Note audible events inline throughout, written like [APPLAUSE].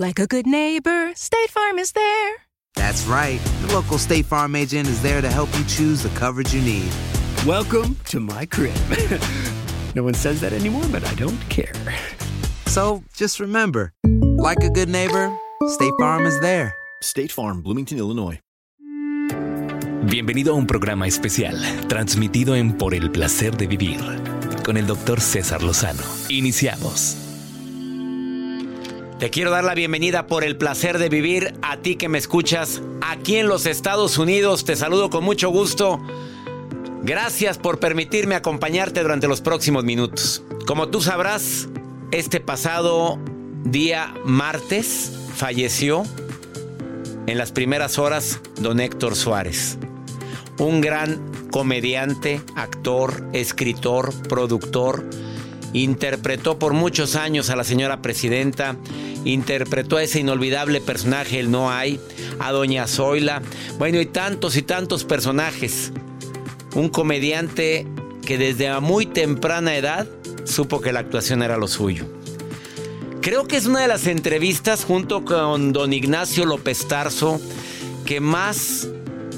Like a good neighbor, State Farm is there. That's right. The local State Farm agent is there to help you choose the coverage you need. Welcome to my crib. [LAUGHS] no one says that anymore, but I don't care. So just remember, like a good neighbor, State Farm is there. State Farm, Bloomington, Illinois. Bienvenido a un programa especial, transmitido en Por el Placer de Vivir, con el doctor César Lozano. Iniciamos. Te quiero dar la bienvenida por el placer de vivir a ti que me escuchas aquí en los Estados Unidos. Te saludo con mucho gusto. Gracias por permitirme acompañarte durante los próximos minutos. Como tú sabrás, este pasado día martes falleció en las primeras horas don Héctor Suárez. Un gran comediante, actor, escritor, productor. Interpretó por muchos años a la señora presidenta, interpretó a ese inolvidable personaje, el No Hay, a Doña Zoila, bueno, y tantos y tantos personajes. Un comediante que desde muy temprana edad supo que la actuación era lo suyo. Creo que es una de las entrevistas junto con don Ignacio López Tarso que más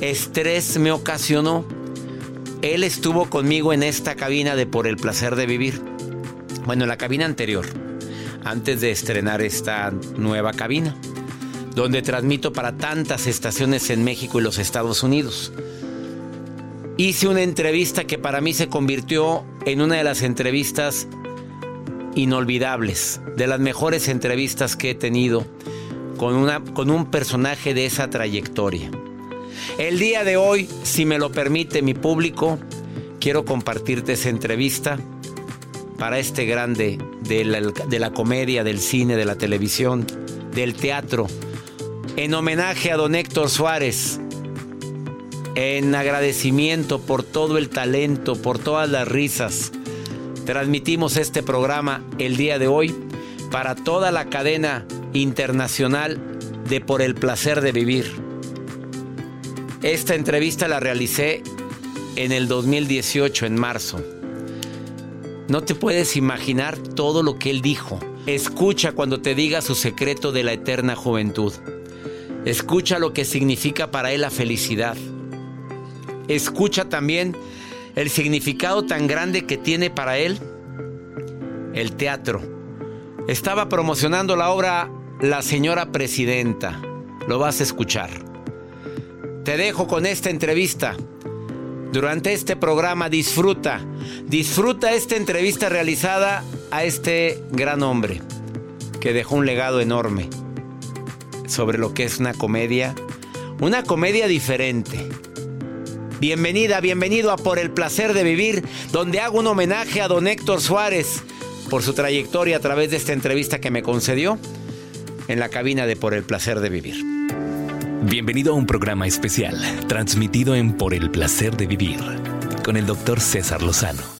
estrés me ocasionó. Él estuvo conmigo en esta cabina de Por el Placer de Vivir. Bueno, en la cabina anterior, antes de estrenar esta nueva cabina, donde transmito para tantas estaciones en México y los Estados Unidos. Hice una entrevista que para mí se convirtió en una de las entrevistas inolvidables, de las mejores entrevistas que he tenido con, una, con un personaje de esa trayectoria. El día de hoy, si me lo permite mi público, quiero compartirte esa entrevista para este grande de la, comedia, del cine, de la televisión, del teatro, en homenaje a don Héctor Suárez, en agradecimiento por todo el talento, por todas las risas. Transmitimos este programa el día de hoy para toda la cadena internacional de Por el Placer de Vivir. Esta entrevista la realicé en el 2018, en marzo. No te puedes imaginar todo lo que él dijo. Escucha cuando te diga su secreto de la eterna juventud. Escucha lo que significa para él la felicidad. Escucha también el significado tan grande que tiene para él el teatro. Estaba promocionando la obra La señora presidenta. Lo vas a escuchar. Te dejo con esta entrevista. Durante este programa disfruta, disfruta esta entrevista realizada a este gran hombre que dejó un legado enorme sobre lo que es una comedia, una comedia diferente. Bienvenida, bienvenido a Por el Placer de Vivir, donde hago un homenaje a don Héctor Suárez por su trayectoria a través de esta entrevista que me concedió en la cabina de Por el Placer de Vivir. Bienvenido a un programa especial, transmitido en Por el Placer de Vivir, con el doctor César Lozano.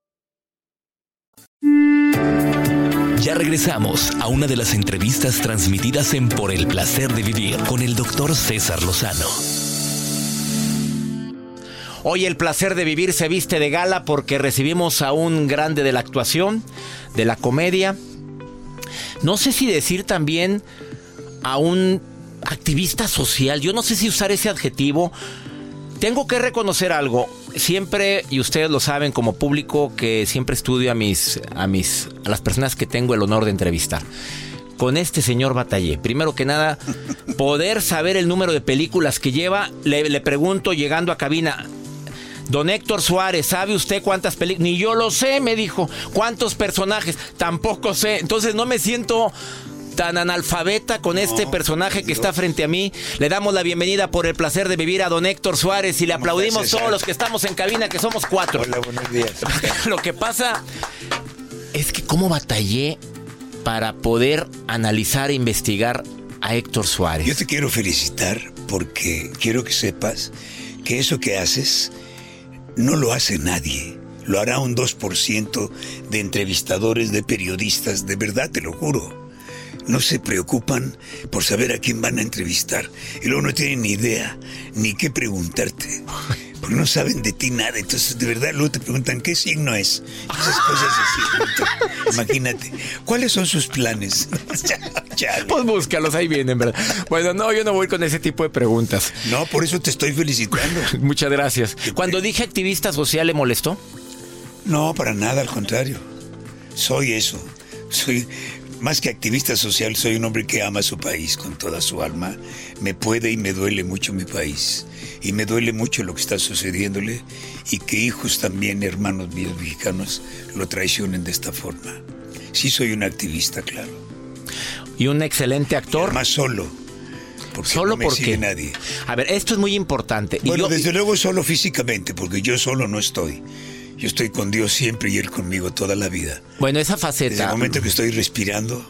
Ya regresamos a una de las entrevistas transmitidas en Por el placer de vivir con el doctor César Lozano. Hoy el placer de vivir se viste de gala porque recibimos a un grande de la actuación, de la comedia. No sé si decir también a un activista social. Yo no sé si usar ese adjetivo. Tengo que reconocer algo. Siempre, y ustedes lo saben como público, que siempre estudio a mis, a mis, a las personas que tengo el honor de entrevistar. Con este señor batallé. Primero que nada, poder saber el número de películas que lleva. Le, le pregunto llegando a cabina. Don Héctor Suárez, ¿sabe usted cuántas películas? Ni yo lo sé, me dijo. ¿Cuántos personajes? Tampoco sé. Entonces no me siento tan analfabeta con este personaje que está frente a mí. Le damos la bienvenida por el placer de vivir a don Héctor Suárez y le aplaudimos todos los que estamos en cabina, que somos cuatro. Hola, buenos días. [LAUGHS] Lo que pasa es que cómo batallé para poder analizar e investigar a Héctor Suárez. Yo te quiero felicitar porque quiero que sepas que eso que haces no lo hace nadie. Lo hará un 2% de entrevistadores, de periodistas, de verdad te lo juro no se preocupan por saber a quién van a entrevistar y luego no tienen ni idea ni qué preguntarte. Porque no saben de ti nada. Entonces, de verdad, luego te preguntan qué signo es. Esas cosas así. Imagínate. ¿Cuáles son sus planes? [LAUGHS] pues búscalos, ahí vienen, ¿verdad? Bueno, no, yo no voy con ese tipo de preguntas. No, por eso te estoy felicitando. [LAUGHS] Muchas gracias. Cuando dije activista social, ¿le molestó? No, para nada, al contrario. Soy eso. Soy más que activista social, soy un hombre que ama su país con toda su alma. Me puede y me duele mucho mi país. Y me duele mucho lo que está sucediéndole y que hijos también, hermanos míos mexicanos, lo traicionen de esta forma. Sí soy un activista, claro. Y un excelente actor. más solo. Porque solo no me porque sigue nadie. A ver, esto es muy importante. Y Bueno, yo- desde luego solo físicamente, porque yo solo no estoy. Yo estoy con Dios siempre y Él conmigo toda la vida. Bueno, esa Desde el faceta. momento que estoy respirando,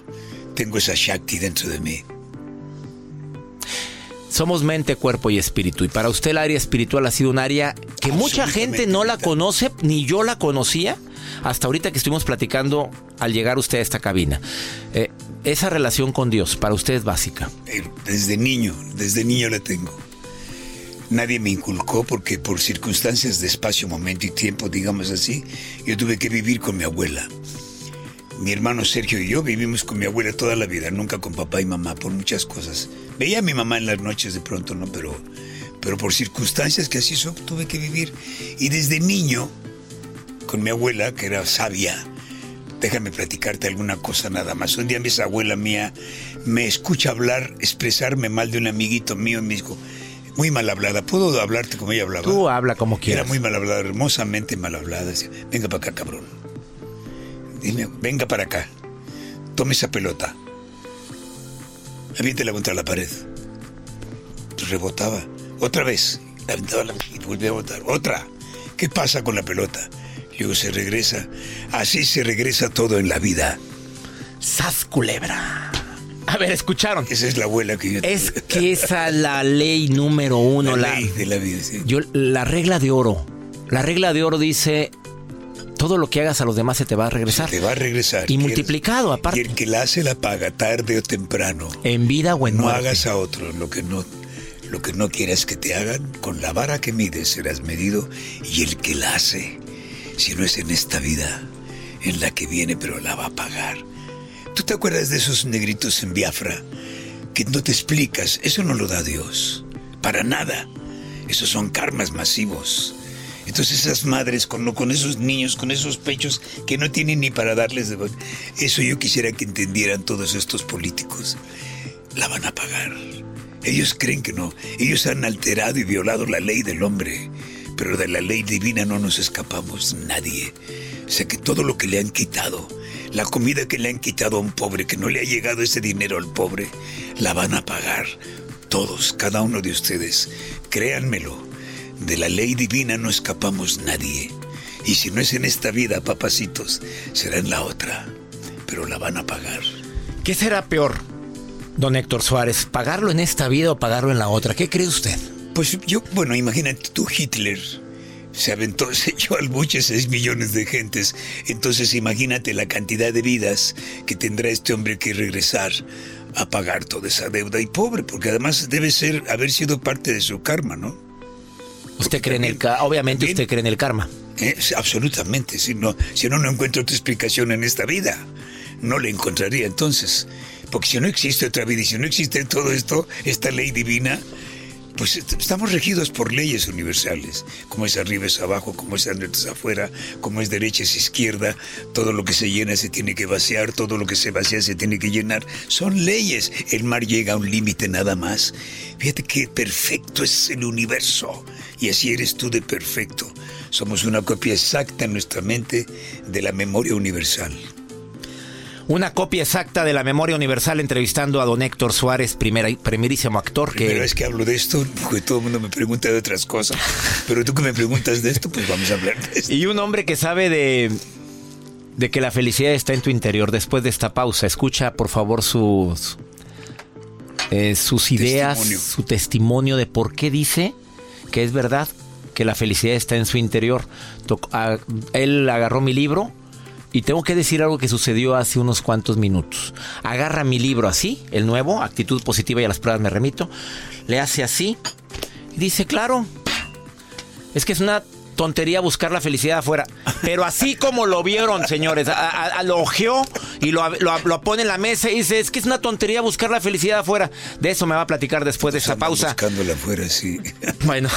tengo esa Shakti dentro de mí. Somos mente, cuerpo y espíritu. Y para usted el área espiritual ha sido un área que mucha gente no la conoce, ni yo la conocía, hasta ahorita que estuvimos platicando al llegar usted a esta cabina. Eh, esa relación con Dios para usted es básica. Eh, Desde niño, desde niño la tengo. Nadie me inculcó porque por circunstancias de espacio, momento y tiempo, digamos así, yo tuve que vivir con mi abuela. Mi hermano Sergio y yo vivimos con mi abuela toda la vida, nunca con papá y mamá, por muchas cosas. Veía a mi mamá en las noches de pronto, ¿no? Pero, pero por circunstancias que así son, tuve que vivir. Y desde niño, con mi abuela, que era sabia, déjame platicarte alguna cosa nada más. Un día mi abuela mía me escucha hablar, expresarme mal de un amiguito mío y me dijo, muy mal hablada, ¿puedo hablarte como ella hablaba? Tú habla como Era quieras. muy mal hablada, hermosamente mal hablada. Decía, venga para acá, cabrón. Dime, venga para acá. Tome esa pelota. aviéntela contra la pared. Rebotaba. Otra vez. La aventaba la- y volvía a botar. Otra. ¿Qué pasa con la pelota? Luego se regresa. Así se regresa todo en la vida. ¡Sas culebra! A ver, escucharon. Esa es la abuela que yo Es que esa es la ley número uno. La La, ley de la vida, sí. yo, la regla de oro. La regla de oro dice: todo lo que hagas a los demás se te va a regresar. Te va a regresar. Y multiplicado, aparte. Y el que la hace la paga tarde o temprano. En vida o en No muerte. hagas a otro lo que no, lo que no quieras que te hagan. Con la vara que mides serás medido. Y el que la hace, si no es en esta vida, en la que viene, pero la va a pagar. ¿Tú te acuerdas de esos negritos en Biafra? Que no te explicas. Eso no lo da Dios. Para nada. Esos son karmas masivos. Entonces esas madres con, con esos niños, con esos pechos que no tienen ni para darles de... Eso yo quisiera que entendieran todos estos políticos. La van a pagar. Ellos creen que no. Ellos han alterado y violado la ley del hombre. Pero de la ley divina no nos escapamos nadie. O sea que todo lo que le han quitado, la comida que le han quitado a un pobre, que no le ha llegado ese dinero al pobre, la van a pagar. Todos, cada uno de ustedes. Créanmelo. De la ley divina no escapamos nadie. Y si no es en esta vida, papacitos, será en la otra. Pero la van a pagar. ¿Qué será peor, don Héctor Suárez? ¿Pagarlo en esta vida o pagarlo en la otra? ¿Qué cree usted? Pues yo, bueno, imagínate tú, Hitler se aventó, se echó al buche 6 millones de gentes. Entonces imagínate la cantidad de vidas que tendrá este hombre que regresar a pagar toda esa deuda. Y pobre, porque además debe ser, haber sido parte de su karma, ¿no? Usted cree en el karma, obviamente usted cree en el karma. Eh, absolutamente, si no, si no, no encuentro otra explicación en esta vida. No la encontraría entonces. Porque si no existe otra vida y si no existe todo esto, esta ley divina, pues est- estamos regidos por leyes universales. Como es arriba es abajo, como es adentro es afuera, como es derecha es izquierda, todo lo que se llena se tiene que vaciar, todo lo que se vacía se tiene que llenar. Son leyes. El mar llega a un límite nada más. Fíjate que perfecto es el universo. Y así eres tú de perfecto. Somos una copia exacta en nuestra mente de la memoria universal. Una copia exacta de la memoria universal entrevistando a don Héctor Suárez, primera, primerísimo actor que... Primera vez que hablo de esto, porque todo el mundo me pregunta de otras cosas. Pero tú que me preguntas de esto, pues vamos a hablar de esto. Y un hombre que sabe de, de que la felicidad está en tu interior. Después de esta pausa, escucha por favor sus, eh, sus ideas, Testimonio. su testimonio de por qué dice que es verdad que la felicidad está en su interior. Toc- a- él agarró mi libro y tengo que decir algo que sucedió hace unos cuantos minutos. Agarra mi libro así, el nuevo, Actitud Positiva y a las pruebas me remito, le hace así y dice, claro, es que es una tontería buscar la felicidad afuera. Pero así como lo vieron, señores, a- a- a- lo ojeó y lo, lo- lo pone en la mesa y dice, es que es una tontería buscar la felicidad afuera. De eso me va a platicar después de esta pausa. Buscándola afuera, sí. [LAUGHS] Bueno,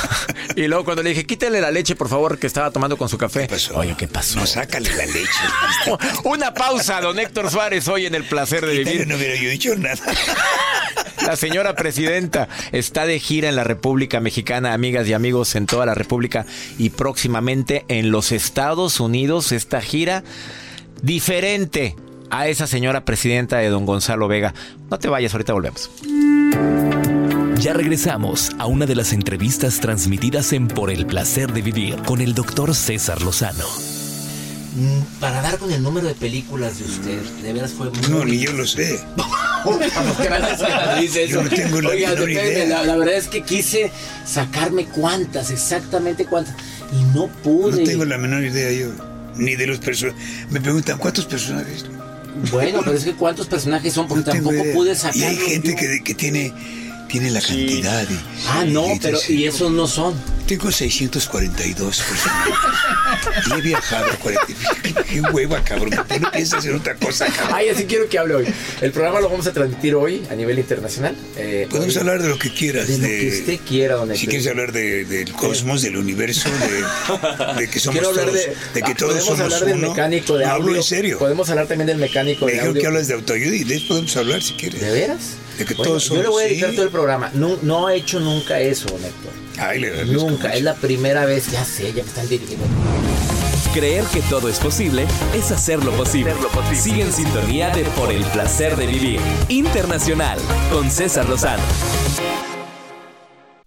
y luego cuando le dije, quítale la leche, por favor, que estaba tomando con su café. pasó? Oye, ¿qué pasó? No, sácale la leche. [LAUGHS] Una pausa, don Héctor Suárez, hoy en el placer de Quítale, vivir. no hubiera yo dicho nada. [LAUGHS] La señora presidenta está de gira en la República Mexicana, amigas y amigos, en toda la República y próximamente en los Estados Unidos. Esta gira diferente a esa señora presidenta de don Gonzalo Vega. No te vayas, ahorita volvemos. Ya regresamos a una de las entrevistas transmitidas en Por el placer de vivir con el doctor César Lozano. Mm, Para dar con el número de películas de usted, de veras fue muy... No, ni yo lo sé. [LAUGHS] Yo no tengo la Oiga, menor espérame, idea. La, la verdad es que quise sacarme cuántas, exactamente cuántas, y no pude. No tengo la menor idea yo. Ni de los personajes. Me preguntan, ¿cuántos personajes? Bueno, pero es que cuántos personajes son, porque No tampoco idea. pude sacar. Y hay gente que, que tiene, tiene la cantidad. y- Ah, no, y- pero sí. y esos no son. Tengo 642 personajes. y he viajado a 40. Qué hueva, cabrón. ¿Por no piensas hacer otra cosa, cabrón? Ay, así quiero que hable hoy. El programa lo vamos a transmitir hoy a nivel internacional. Eh, Podemos hoy- hablar de lo que quieras. de lo que usted quiera, don Si quieres hablar de- del cosmos, del universo, de, de que somos Quiero hablar todos, de, de, que ah, todos podemos somos hablar del uno. mecánico de No, audio. hablo en serio. Podemos hablar también del mecánico Me de audio. que hablas de autoayuda y de eso podemos hablar si quieres. ¿De veras? De que Bueno, todos yo le voy a dedicar sí. todo el programa. No, no he hecho nunca eso, don Héctor. Ay, le Nunca. mucho. Es la primera vez. Ya sé, ya me están dirigiendo. Creer que todo es posible es hacerlo posible. Sigue en sintonía de Por el placer de vivir. Internacional con César Lozano.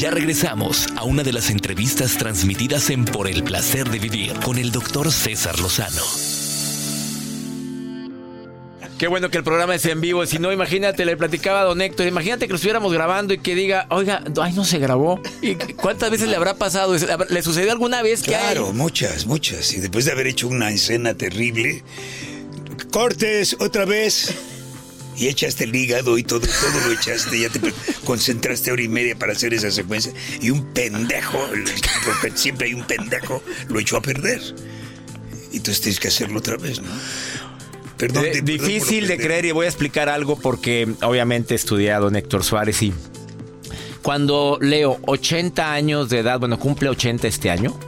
Ya regresamos a una de las entrevistas transmitidas en Por el placer de vivir con el doctor César Lozano. Qué bueno que el programa es en vivo. Si no, imagínate, le platicaba a don Héctor, imagínate que lo estuviéramos grabando y que diga, oiga, ay, no se grabó. ¿Y cuántas veces le habrá pasado? ¿Le sucedió alguna vez que Claro, muchas, muchas. Y después de haber hecho una escena terrible, cortes otra vez. Y echaste el hígado y todo, todo lo echaste, ya te concentraste hora y media para hacer esa secuencia. Y un pendejo, porque siempre hay un pendejo, lo echó a perder. Y entonces tienes que hacerlo otra vez, ¿no? Perdón, Eh, te- perdón por difícil de creer y voy a explicar algo porque obviamente he estudiado en Héctor Suárez y cuando leo 80 años de edad, bueno, cumple 80 este año,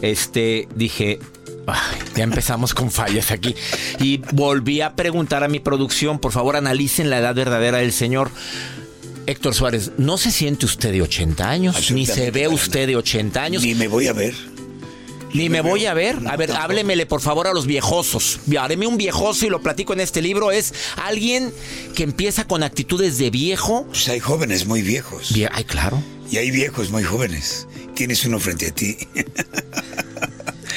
este, dije, "Ay, ya empezamos con fallas aquí. Y volví a preguntar a mi producción, por favor analicen la edad verdadera del señor. Héctor Suárez, ¿no se siente usted de 80 años? Ni se ve usted de 80 años. Ni me voy a ver. Ni me voy a ver. A ver, háblemele por favor a los viejosos. Hareme un viejoso y lo platico en este libro. Es alguien que empieza con actitudes de viejo. Pues hay jóvenes muy viejos. Ay, claro. Y hay viejos muy jóvenes. Tienes uno frente a ti. [LAUGHS]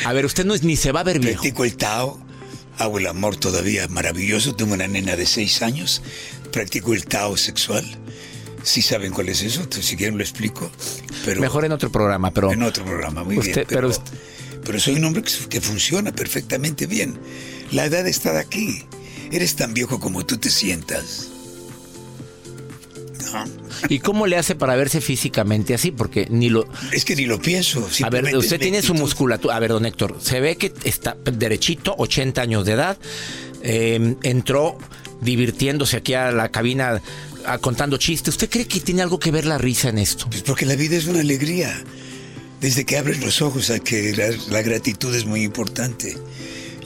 A ver, usted no es, ni se va a ver viejo. Practico el Tao. Hago el amor todavía maravilloso. Tengo una nena de seis años. Practico el Tao sexual. Si saben cuál es eso, Entonces, si quieren lo explico. Pero Mejor en otro programa, pero. en otro programa, muy Usted- bien. pero Pero, pero soy un hombre que, que funciona perfectamente bien. La edad está de aquí. Eres tan viejo como tú te sientas. ¿Y cómo le hace para verse físicamente así? Porque ni lo. Es que ni lo pienso. A ver, usted tiene su musculatura. A ver, don Héctor, se ve que está derechito, 80 años de edad. eh, entró divirtiéndose aquí a la cabina a- contando chistes. ¿Usted cree que tiene algo que ver la risa en esto? Pues porque la vida es una alegría. Desde que abres los ojos a que la, la gratitud es muy importante.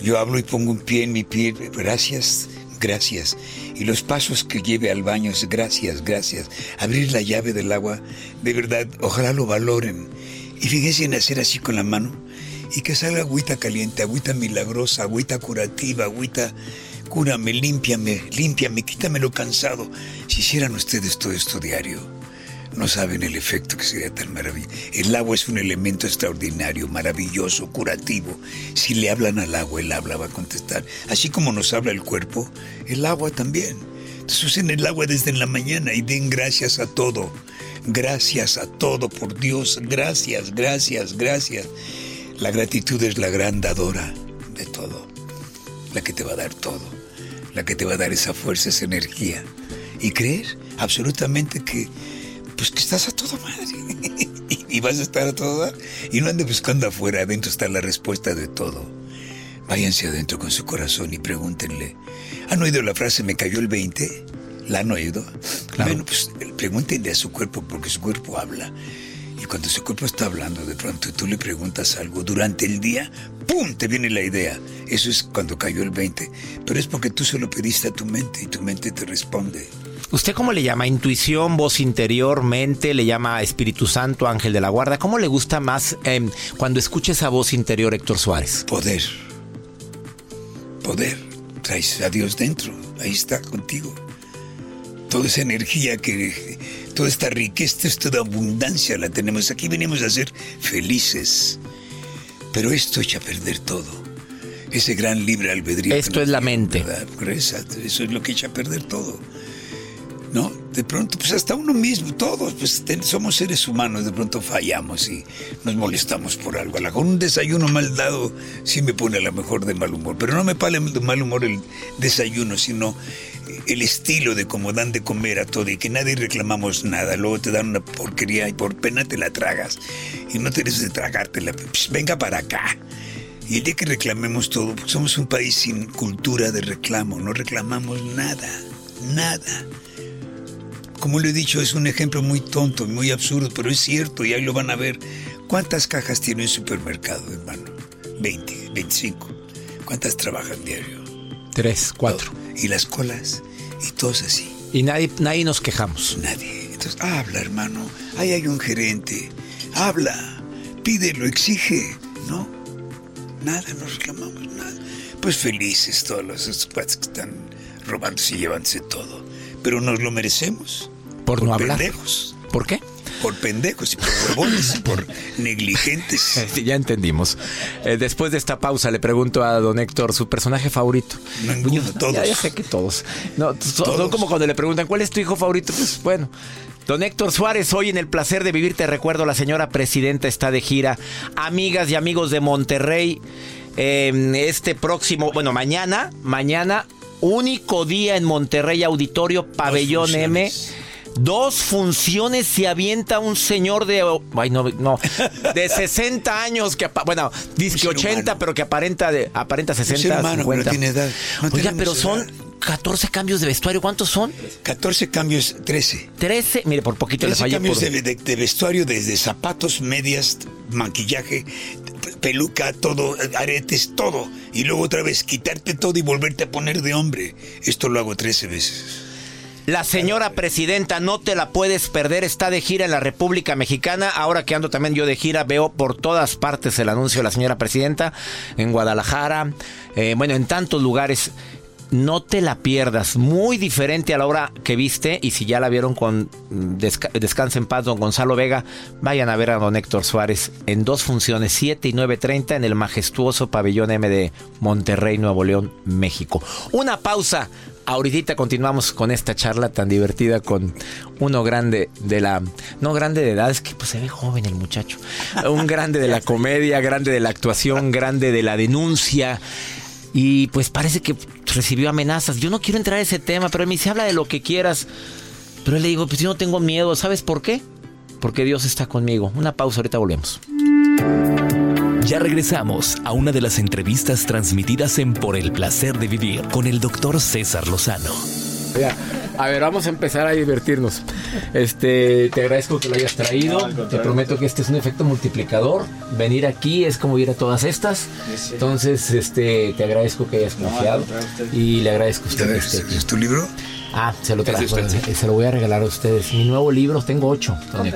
Yo hablo y pongo un pie en mi pie, gracias, gracias. Y los pasos que lleve al baño es gracias, gracias. Abrir la llave del agua, de verdad, ojalá lo valoren. Y fíjense en hacer así con la mano y que salga agüita caliente, agüita milagrosa, agüita curativa, agüita cúrame, límpiame, límpiame, quítame lo cansado. Si hicieran ustedes todo esto diario, no saben el efecto que sería tan maravilloso. El agua es un elemento extraordinario, maravilloso, curativo. Si le hablan al agua, el agua va a contestar. Así como nos habla el cuerpo, el agua también. Entonces usen el agua desde la mañana y den gracias a todo. Gracias a todo, por Dios. Gracias, gracias, gracias. La gratitud es la gran dadora de todo. La que te va a dar todo. La que te va a dar esa fuerza, esa energía. Y creer absolutamente que, pues que estás a todo madre. [LAUGHS] y, vas a estar a todo dar. Y no andes buscando afuera, adentro está la respuesta de todo. váyanse adentro con su corazón y pregúntenle. ¿Han oído la frase me cayó el 20? ¿La han oído? Bueno, pues pregúntenle a su cuerpo porque su cuerpo habla. Y cuando su cuerpo está hablando, de pronto tú le preguntas algo durante el día, ¡pum! te viene la idea. Eso es cuando cayó el 20. Pero es porque tú se lo pediste a tu mente y tu mente te responde. ¿Usted cómo le llama? ¿Intuición, voz interior, mente? ¿Le llama Espíritu Santo, ángel de la guarda? ¿Cómo le gusta más eh, cuando escucha esa voz interior, Héctor Suárez? Poder. Poder. Traes a Dios dentro. Ahí está contigo. Toda esa energía que toda esta riqueza, toda abundancia la tenemos. Aquí venimos a ser felices. Pero esto echa a perder todo. Ese gran libre albedrío. Esto es la mente. Eso es lo que echa a perder todo. ¿No? De pronto, pues hasta uno mismo, todos, pues somos seres humanos, de pronto fallamos y nos molestamos por algo. Con un desayuno mal dado sí me pone a lo mejor de mal humor, pero no me pone de mal humor el desayuno, sino el estilo de cómo dan de comer a todo y que nadie reclamamos nada. Luego te dan una porquería y por pena te la tragas. Y no tienes de tragártela. Pues venga para acá. Y el día que reclamemos todo, pues somos un país sin cultura de reclamo. No reclamamos nada. Nada. Como le he dicho, es un ejemplo muy tonto, muy absurdo, pero es cierto y ahí lo van a ver. ¿Cuántas cajas tiene un supermercado, hermano? 20, 25. ¿Cuántas trabajan diario? Tres, cuatro. Y las colas y todos así. Y nadie, nadie nos quejamos. Nadie. Entonces, habla, hermano. Ahí hay un gerente. Habla. Pídelo, exige. ¿No? Nada, no reclamamos nada. Pues felices todos los cuates que están robándose y llevándose todo. Pero nos lo merecemos. Por, no hablar. Pendejos. ¿Por qué? por pendejos y por huevones y [LAUGHS] por negligentes. [LAUGHS] ya entendimos. Eh, después de esta pausa le pregunto a don Héctor su personaje favorito. Ninguno, todos. Ya, sé que todos. No, son como cuando le preguntan cuál es tu hijo favorito. Pues bueno. Don Héctor Suárez, hoy en el placer de vivir, te recuerdo, la señora presidenta está de gira. Amigas y amigos de Monterrey, em, este próximo, bueno, mañana, mañana, único día en Monterrey, Auditorio Pabellón M Dos funciones se avienta un señor de. Ay, no, no. De [LAUGHS] 60 años, que. Bueno, dice que 80, pero que aparenta, de, aparenta 60. Hermano, 50. tiene edad. Oiga, pero son 14 cambios de vestuario. ¿Cuántos son? 14 cambios, 13. 13, mire, por poquito le falla. cambios de, de, vestuario, desde zapatos, medias, maquillaje, peluca, todo, aretes, todo. Y luego otra vez quitarte todo y volverte a poner de hombre. Esto lo hago 13 veces. La señora presidenta, no te la puedes perder, está de gira en la República Mexicana. Ahora que ando también yo de gira, veo por todas partes el anuncio de la señora presidenta, en Guadalajara, eh, bueno, en tantos lugares. No te la pierdas, muy diferente a la hora que viste y si ya la vieron con Descansa en paz don Gonzalo Vega, vayan a ver a don Héctor Suárez en dos funciones, 7 y 9.30 en el majestuoso pabellón M de Monterrey, Nuevo León, México. Una pausa, Ahorita continuamos con esta charla tan divertida con uno grande de la... No grande de edad, es que pues se ve joven el muchacho. Un [LAUGHS] grande de la comedia, grande de la actuación, grande de la denuncia. Y pues parece que recibió amenazas. Yo no quiero entrar a ese tema, pero a mí se habla de lo que quieras. Pero le digo, pues yo no tengo miedo. ¿Sabes por qué? Porque Dios está conmigo. Una pausa, ahorita volvemos. Ya regresamos a una de las entrevistas transmitidas en Por el placer de vivir con el doctor César Lozano. a ver, vamos a empezar a divertirnos. Este, te agradezco que lo hayas traído. te prometo que este es un efecto multiplicador. Venir aquí es como ir a todas estas. Entonces, este, te agradezco que hayas confiado y le agradezco a usted este ¿Es tu libro? Ah, se lo, traigo, se lo voy a regalar a ustedes. Mi nuevo libro, tengo ocho, don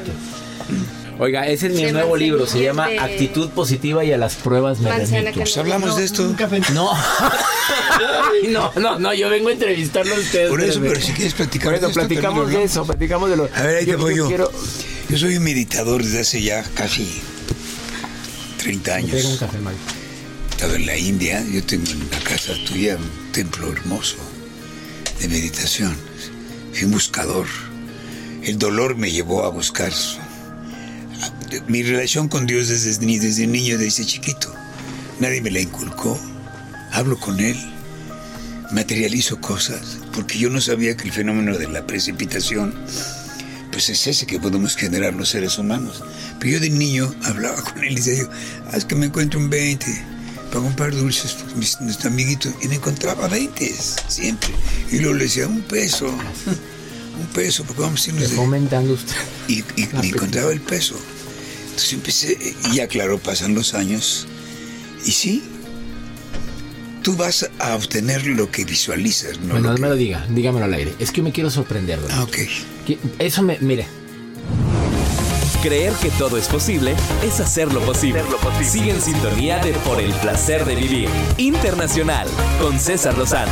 Oiga, ese es mi nuevo libro, se llama Actitud Positiva y a las pruebas me remito. Pues hablamos de esto. No. [LAUGHS] no, no, no, yo vengo a entrevistarlo a ustedes. Por eso, pero si quieres platicar de esto, platicamos de eso, platicamos de lo... A ver, ahí te voy yo. Yo soy un meditador desde hace ya casi 30 años. Tengo un café, Mike. Estaba en la India, yo tengo en la casa tuya un templo hermoso de meditación. Fui un buscador. El dolor me llevó a buscar mi relación con Dios desde, desde niño, desde chiquito. Nadie me la inculcó. Hablo con Él. Materializo cosas. Porque yo no sabía que el fenómeno de la precipitación, pues es ese que podemos generar los seres humanos. Pero yo de niño hablaba con Él y decía, haz que me encuentre un 20. para comprar dulces por mis, mis amiguitos y me encontraba 20 siempre. Y luego le decía, un peso, [LAUGHS] un peso, porque vamos a irnos de... usted. Y, y me encontraba el peso. Entonces empecé, y ya claro, pasan los años. Y sí, tú vas a obtener lo que visualizas, ¿no? Bueno, Lo no me lo diga, dígamelo al aire. Es que me quiero sorprender. Ah, ok. Que- Eso me, mire, Creer que todo es posible es hacerlo posible. Sigue en sintonía de Por el placer de vivir. Internacional con César Lozano.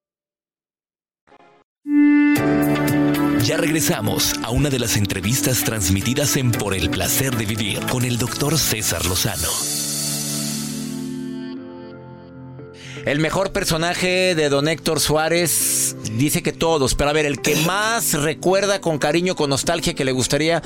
Ya regresamos a una de las entrevistas transmitidas en Por el placer de vivir con el doctor César Lozano. el mejor personaje de don Héctor Suárez dice que todos, pero a ver, el que más recuerda con cariño, con nostalgia que le gustaría,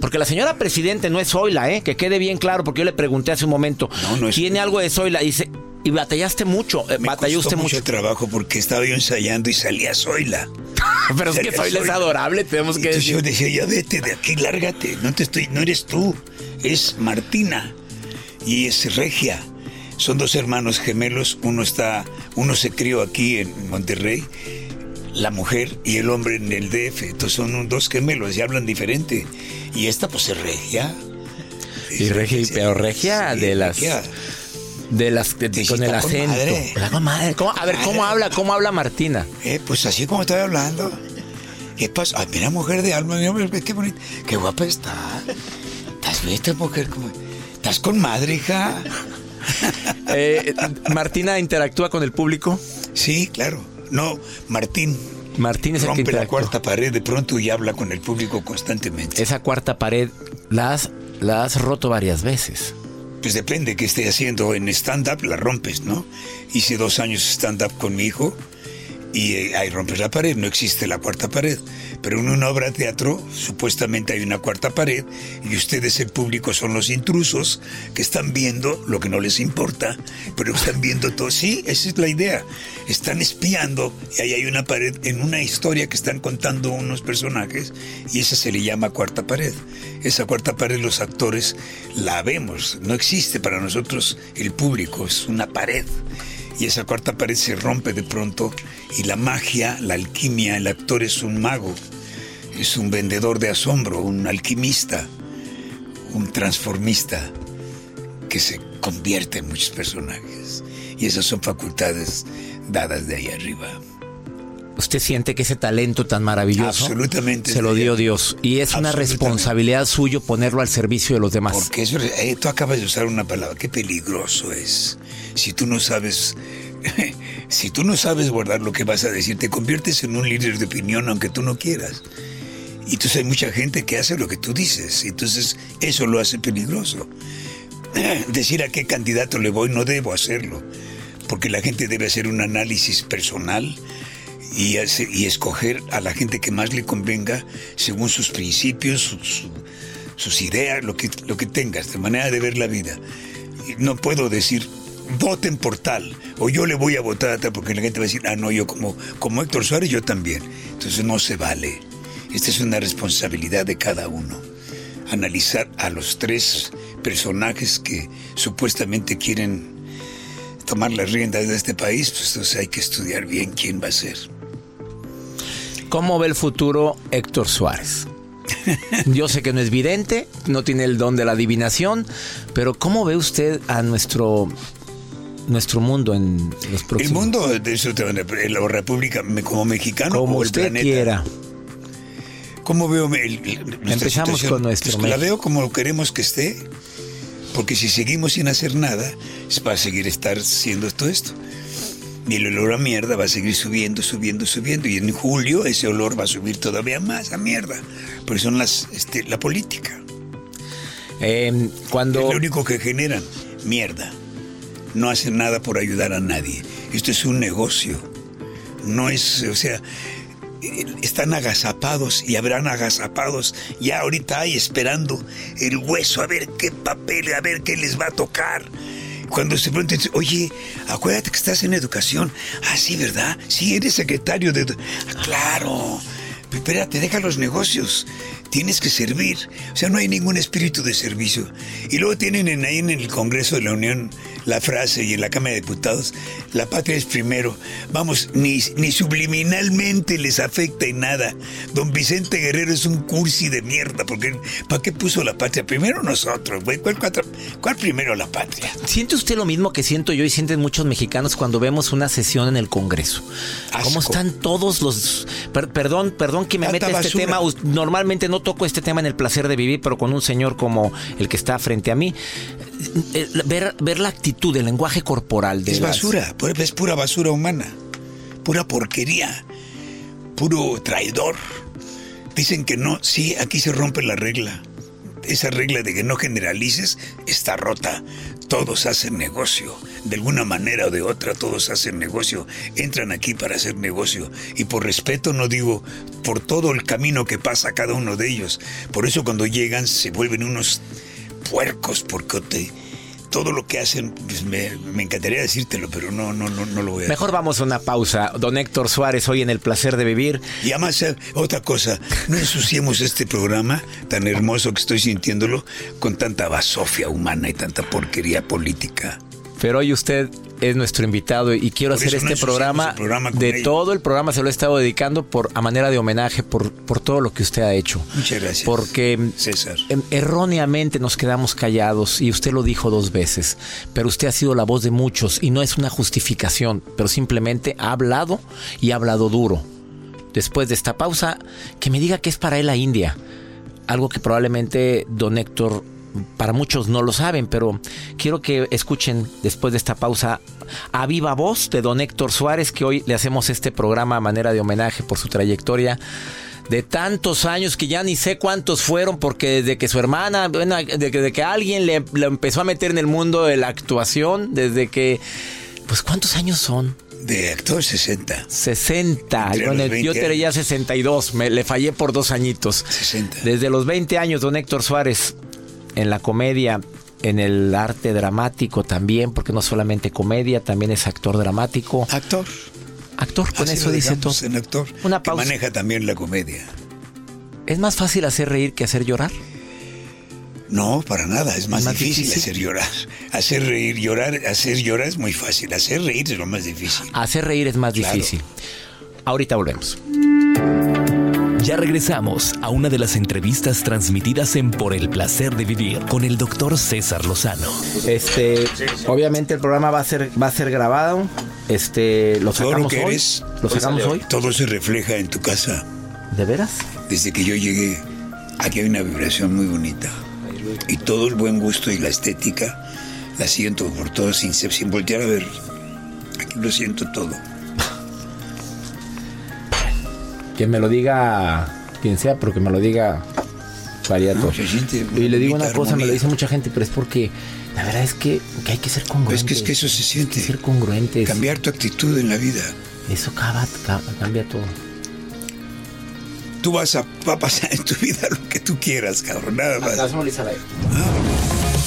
porque la señora presidente no es Zoila, ¿eh? que quede bien claro, porque yo le pregunté hace un momento, ¿tiene algo de Zoila? Dice, y batallaste mucho, eh, Me costó usted mucho mucho. trabajo porque estaba yo ensayando y salía Zoila. [LAUGHS] Pero es que Zoila es adorable, tenemos que decir. yo decía, ya vete de aquí, lárgate. No te estoy, no eres tú, es Martina y es Regia. Son dos hermanos gemelos. Uno está, uno se crió aquí en Monterrey, la mujer y el hombre en el DF. Entonces son un- dos gemelos y hablan diferente. Y esta pues es Regia. Y regia, pero regia Sí, de las Regia. De las de- con el acento. madre. Está con madre. ¿Cómo- a ver, ¿cómo habla? ¿Cómo habla Martina? Eh, pues así como estoy hablando. ¿Qué pasa? Ay, mira, mujer de alma, mira, qué bonita. Qué guapa está. ¿Estás vista, mujer? ¿Estás con madre, hija? [LAUGHS] Eh, Martina interactúa con el público. Sí, claro. No, Martín. Martín es el que rompe la cuarta pared de pronto y habla con el público constantemente. Esa cuarta pared la has, la has roto varias veces. Pues depende qué esté haciendo. En stand-up la rompes, ¿no? Hice dos años stand-up con mi hijo y ahí rompes la pared, no existe la cuarta pared. Pero en una obra de teatro supuestamente hay una cuarta pared y ustedes, el público, son los intrusos que están viendo lo que no les importa, pero están viendo todo. Sí, esa es la idea. Están espiando y ahí hay una pared en una historia que están contando unos personajes y esa se le llama cuarta pared. Esa cuarta pared los actores la vemos, no existe para nosotros el público, es una pared y esa cuarta pared se rompe de pronto y la magia, la alquimia, el actor es un mago, es un vendedor de asombro, un alquimista, un transformista que se convierte en muchos personajes. Y esas son facultades dadas de ahí arriba. ¿Usted siente que ese talento tan maravilloso Absolutamente. se lo dio Dios? Y es una responsabilidad suyo ponerlo al servicio de los demás. Porque eso, eh, tú acabas de usar una palabra, qué peligroso es. Si tú no sabes, [LAUGHS] si tú no sabes guardar lo que vas a decir, te conviertes en un líder de opinión aunque tú no quieras. Y entonces hay mucha gente que hace lo que tú dices. Entonces eso lo hace peligroso. [CLEARS THROAT] Decir a qué candidato le voy no debo hacerlo. Porque la gente debe hacer un análisis personal y, hace- y escoger a la gente que más le convenga según sus principios, su- su- sus ideas, lo que, lo que tengas, de manera de ver la vida. No puedo decir, voten por tal, o yo le voy a votar a tal, porque la gente va a decir, ah, no, yo como, como Héctor Suárez, yo también. Entonces no se vale. Esta es una responsabilidad de cada uno. Analizar a los tres personajes que supuestamente quieren tomar las riendas de este país, pues entonces hay que estudiar bien quién va a ser. ¿Cómo ve el futuro Héctor Suárez? Yo sé que no es vidente, no tiene el don de la adivinación, pero ¿cómo ve usted a nuestro nuestro mundo en los próximos El mundo de eso, de la república como mexicano Como o el usted planeta. quiera. ¿Cómo veo el- el- Empezamos con nuestro Pues la veo como queremos que esté, porque si seguimos sin hacer nada, es va a seguir estar siendo todo esto. Y el olor a mierda va a seguir subiendo, subiendo, subiendo. Y en julio ese olor va a subir todavía más a mierda. Porque son las, este, la política. Eh, cuando... Es lo único que generan, mierda. No hacen nada por ayudar a nadie. Esto es un negocio. No es, o sea, están agazapados y habrán agazapados. Ya ahorita hay esperando el hueso a ver qué papel, a ver qué les va a tocar. Cuando se preguntan, oye, acuérdate que estás en educación. Ah, sí, ¿verdad? Sí, eres secretario de... Ah, claro. Espérate, deja los negocios. Tienes que servir. O sea, no hay ningún espíritu de servicio. Y luego tienen en, ahí en el Congreso de la Unión la frase y en la Cámara de Diputados, la patria es primero. Vamos, ni, ni subliminalmente les afecta en nada. Don Vicente Guerrero es un cursi de mierda, porque ¿para qué puso la patria? Primero nosotros, güey. ¿Cuál, cuál- cuál primero la patria? ¿Siente usted lo mismo que siento yo y sienten muchos mexicanos cuando vemos una sesión en el Congreso? ¿Cómo están todos los... per- perdón, perdón que me Tanta meta este basura. tema. Normalmente no toco este tema en el placer de vivir, pero con un señor como el que está frente a mí. eh, Ver, ver la actitud, el lenguaje corporal de Es las- basura, es pura basura humana, pura porquería, puro traidor. Dicen que no, sí, aquí se rompe la regla. Esa regla de que no generalices está rota. Todos hacen negocio. De alguna manera o de otra, todos hacen negocio. Entran aquí para hacer negocio. Y por respeto no digo por todo el camino que pasa cada uno de ellos. Por eso cuando llegan se vuelven unos puercos porque te- todo lo que hacen, pues me, me encantaría decírtelo, pero no, no, no, no lo voy a Mejor vamos a una pausa. Don Héctor Suárez, hoy en el placer de vivir. Y además, eh, otra cosa, no ensuciemos este programa tan hermoso que estoy sintiéndolo con tanta basofia humana y tanta porquería política. Pero hoy usted es nuestro invitado y quiero Por hacer este programa, de todo el programa se lo he estado dedicando por a manera de homenaje por, por todo lo que usted ha hecho. Muchas gracias. Porque César. em, erróneamente nos quedamos callados y usted lo dijo dos veces, pero usted ha sido la voz de muchos y no es una justificación, pero simplemente ha hablado y ha hablado duro. Después de esta pausa, que me diga que es para él la India, algo que probablemente don Héctor para muchos no lo saben, pero quiero que escuchen después de esta pausa a viva voz de don Héctor Suárez, que hoy le hacemos este programa a manera de homenaje por su trayectoria de tantos años que ya ni sé cuántos fueron, porque desde que su hermana, bueno, desde que, alguien le, le empezó a meter en el mundo de la actuación, desde que, pues ¿cuántos años son? De actor 60. 60. Entre Yo, en los el- 20 yo tenía años. 62. Me, le fallé por dos añitos. 60. Desde los 20 años, don Héctor Suárez, en la comedia, en el arte dramático también, porque no solamente comedia, también es actor dramático. Actor. Actor, con Así eso dice todo. en actor. Una que pausa. maneja también la comedia. ¿Es más fácil hacer reír que hacer llorar? No, para nada, es más, ¿Más difícil, difícil? hacer llorar. Hacer reír, llorar, hacer llorar es muy fácil. Hacer reír es lo más difícil. Hacer reír es más Claro. difícil. Ahorita volvemos. Ya regresamos a una de las entrevistas transmitidas en Por el placer de vivir con el doctor César Lozano. Este, obviamente el programa va a ser va a ser grabado. Este, lo Todo lo sacamos que hoy. eres, Lo sacamos hoy. todo se refleja en tu casa. ¿De veras? Desde que yo llegué, aquí hay una vibración muy bonita. Y todo el buen gusto y la estética la siento por todo sin, sin voltear a ver. Aquí lo siento todo. Que me lo diga quien sea, pero que me lo diga Variato. No, y le digo una cosa, me lo dice mucha gente, pero es porque la verdad es que, que hay que ser congruentes. es que, es que eso se siente. ser congruentes. Cambiar tu actitud en la vida. Eso cava- ca- cambia todo. Tú vas a, va a pasar en tu vida lo que tú quieras, cabrón, nada más.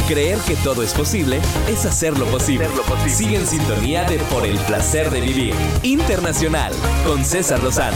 Creer que todo es posible es hacerlo posible. Sigue en sintonía de Por el placer de vivir. Internacional con César Lozano.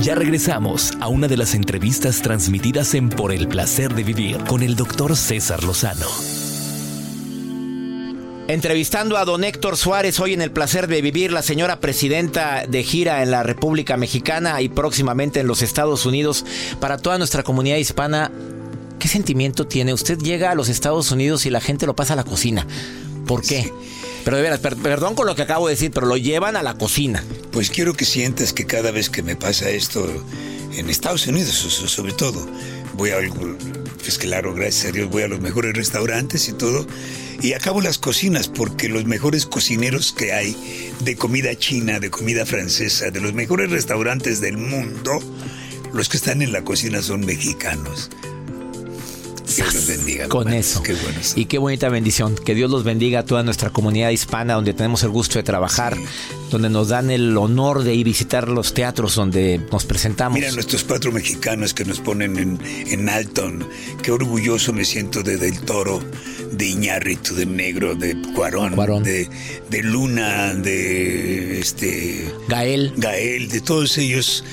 Ya regresamos a una de las entrevistas transmitidas en Por el placer de vivir con el doctor César Lozano. Entrevistando a don Héctor Suárez hoy en el placer de vivir, la señora presidenta de gira en la República Mexicana y próximamente en los Estados Unidos para toda nuestra comunidad hispana. ¿Qué sentimiento tiene? Usted llega a los Estados Unidos y la gente lo pasa a la cocina. ¿Por qué? Pero de veras, per- perdón con lo que acabo de decir, pero lo llevan a la cocina. Pues quiero que sientas que cada vez que me pasa esto en Estados Unidos, so- so- sobre todo, voy a pues claro, gracias a Dios voy a los mejores restaurantes y todo, y acabo las cocinas porque los mejores cocineros que hay de comida china, de comida francesa, de los mejores restaurantes del mundo, los que están en la cocina son mexicanos. Dios los bendiga. Con eso. Qué bueno. Y qué bonita bendición. Que Dios los bendiga a toda nuestra comunidad hispana donde tenemos el gusto de trabajar, donde nos dan el honor de ir a visitar los teatros donde nos presentamos. Mira nuestros cuatro mexicanos que nos ponen en, en Alton. Qué orgulloso me siento de Del Toro, de Iñárritu, de Negro, de Cuarón, De, de Luna, de este Gael. Gael, de todos ellos.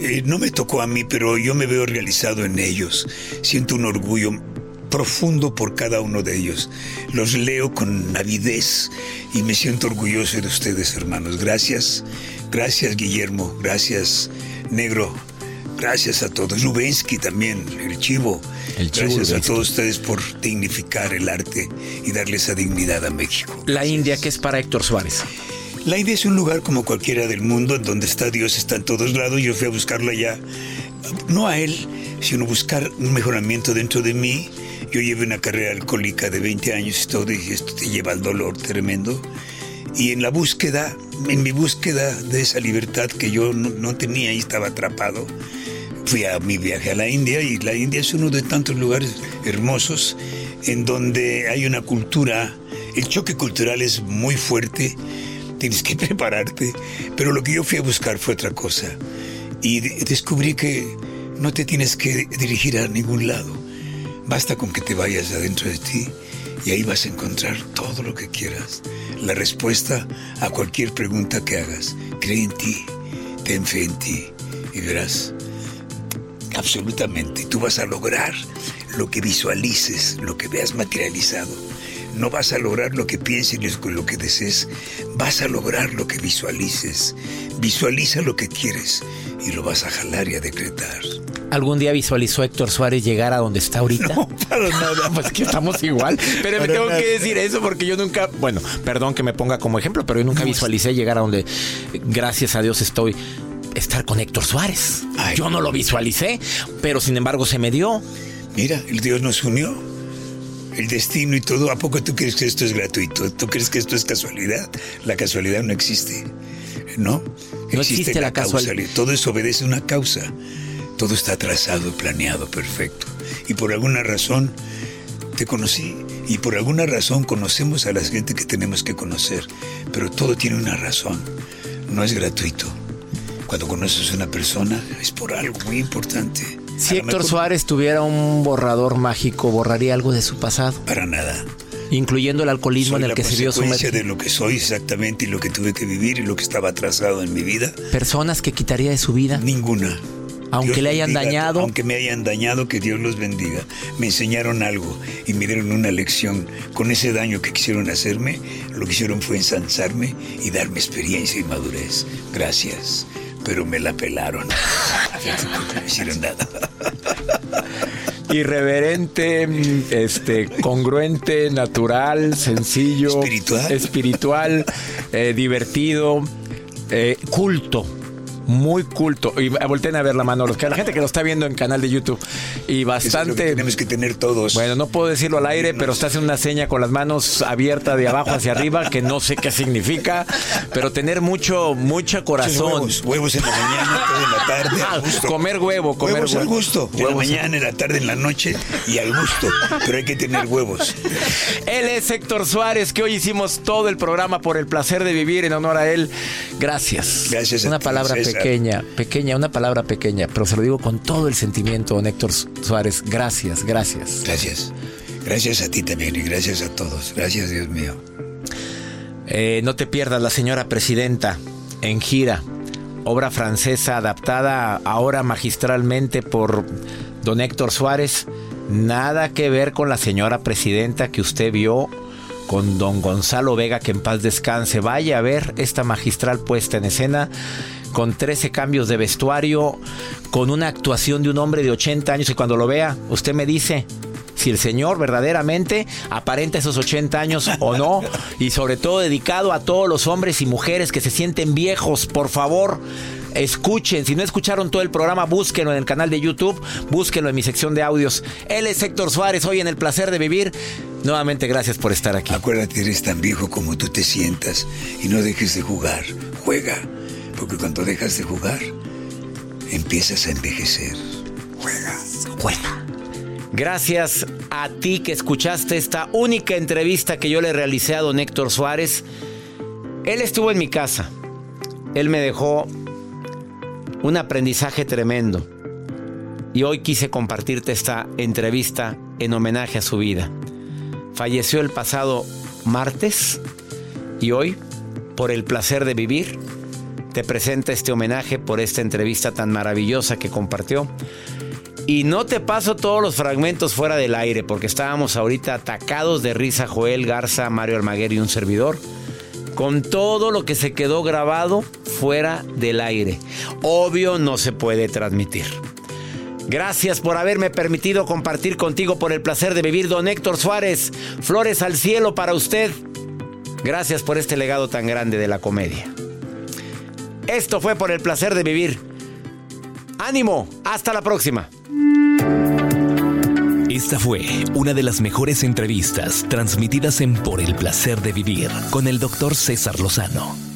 Eh, no me tocó a mí, pero yo me veo realizado en ellos. Siento un orgullo profundo por cada uno de ellos. Los leo con avidez y me siento orgulloso de ustedes, hermanos. Gracias, gracias Guillermo, gracias Negro, gracias a todos. Rubensky también, el chivo. El Chivo gracias a todos ustedes por dignificar el arte y darle esa dignidad a México. La India, que es para Héctor Suárez. La India es un lugar como cualquiera del mundo, en donde está Dios, está en todos lados. Yo fui a buscarlo allá, no a él, sino buscar un mejoramiento dentro de mí. Yo llevé una carrera alcohólica de 20 años y todo, y esto te lleva al dolor tremendo. Y en la búsqueda, en mi búsqueda de esa libertad que yo no, no tenía y estaba atrapado, fui a mi viaje a la India y la India es uno de tantos lugares hermosos en donde hay una cultura, el choque cultural es muy fuerte, tienes que [LAUGHS] prepararte, pero lo que yo fui a buscar fue otra cosa y de- descubrí que no te tienes que dirigir a ningún lado, basta con que te vayas adentro de ti y ahí vas a encontrar todo lo que quieras, la respuesta a cualquier pregunta que hagas, cree en ti, ten fe en ti y verás Absolutamente. Tú vas a lograr lo que visualices, lo que veas materializado. No vas a lograr lo que pienses con lo que desees. Vas a lograr lo que visualices. Visualiza lo que quieres y lo vas a jalar y a decretar. ¿Algún día visualizó Héctor Suárez llegar a donde está ahorita? No, para nada. [LAUGHS] Pues que estamos igual. Pero me tengo nada. que decir eso porque yo nunca, bueno, perdón que me ponga como ejemplo, pero yo nunca visualicé llegar a donde, gracias a Dios, estoy. Estar con Héctor Suárez. yo no lo visualicé, pero sin embargo se me dio. Mira, el Dios nos unió. El destino y todo. ¿A poco tú crees que esto es gratuito? ¿Tú crees que esto es casualidad? La casualidad no existe. ¿No? No existe la causalidad. Todo eso obedece a una causa. Todo está trazado, planeado, perfecto. Y por alguna razón te conocí. Y por alguna razón conocemos a la gente que tenemos que conocer. Pero todo tiene una razón. No es gratuito. Cuando conoces a una persona es por algo muy importante. Si Héctor mejor- Suárez tuviera un borrador mágico, borraría algo de su pasado. Para nada. Incluyendo el alcoholismo Soy en el la que se vio sumergido. de lo que soy exactamente y lo que tuve que vivir y lo que estaba trazado en mi vida. Personas que quitaría de su vida. Ninguna. Aunque Dios le hayan bendiga, dañado. Aunque me hayan dañado, que Dios los bendiga. Me enseñaron algo y me dieron una lección. Con ese daño que quisieron hacerme, lo que hicieron fue ensalzarme y darme experiencia y madurez. Gracias. Pero me la pelaron. No [LAUGHS] me hicieron nada. Irreverente, este, congruente, natural, sencillo, Espiritual. espiritual, eh, divertido, eh, culto. Muy culto. Y volteen a ver la mano. Los que, la gente que lo está viendo en canal de YouTube. Y Eso es lo bastante. que tenemos que tener todos. Bueno, no puedo decirlo al aire, pero está haciendo una seña con las manos abiertas de abajo hacia arriba, que no sé qué significa, pero tener mucho, mucho corazón. Huevos, huevos en la mañana, todo en la tarde. al gusto. Comer huevo, comer huevos al huevo. gusto. En la Huevos. mañana, en la tarde, en la noche y al gusto. Pero hay que tener huevos. Él es Héctor Suárez, que hoy hicimos todo el programa por el placer de vivir en honor a él. Gracias. Gracias a Una ti, palabra César. pequeña, pequeña, una palabra pequeña, pero se lo digo con todo el sentimiento, don Héctor Suárez. Gracias, gracias. Gracias. Gracias a ti también y gracias a todos. Gracias, Dios mío. Eh, no te pierdas la señora presidenta en gira, obra francesa adaptada ahora magistralmente por don Héctor Suárez. Nada que ver con la señora presidenta que usted vio con don Gonzalo Vega, que en paz descanse. Vaya a ver esta magistral puesta en escena con 13 cambios de vestuario, con una actuación de un hombre de 80 años y cuando lo vea, usted me dice, si el Señor verdaderamente aparenta esos 80 años o no, y sobre todo dedicado a todos los hombres y mujeres que se sienten viejos, por favor. Escuchen, si no escucharon todo el programa, búsquenlo en el canal de YouTube, búsquenlo en mi sección de audios. Él es Héctor Suárez, hoy en El Placer de Vivir. Nuevamente, gracias por estar aquí. Acuérdate, eres tan viejo como tú te sientas y no dejes de jugar. Juega. Porque cuando dejas de jugar, empiezas a envejecer. Juega. Juega. Gracias a ti que escuchaste esta única entrevista que yo le realicé a don Héctor Suárez. Él estuvo en mi casa. Él me dejó un aprendizaje tremendo. Y hoy quise compartirte esta entrevista en homenaje a su vida. Falleció el pasado martes y hoy, por el placer de vivir, te presenta este homenaje por esta entrevista tan maravillosa que compartió. Y no te paso todos los fragmentos fuera del aire, porque estábamos ahorita atacados de risa Joel Garza, Mario Almaguer y un servidor, con todo lo que se quedó grabado fuera del aire. Obvio no se puede transmitir. Gracias por haberme permitido compartir contigo por el placer de vivir, don Héctor Suárez. Flores al cielo para usted. Gracias por este legado tan grande de la comedia. Esto fue por el placer de vivir. Ánimo, hasta la próxima. Esta fue una de las mejores entrevistas transmitidas en Por el placer de vivir con el doctor César Lozano.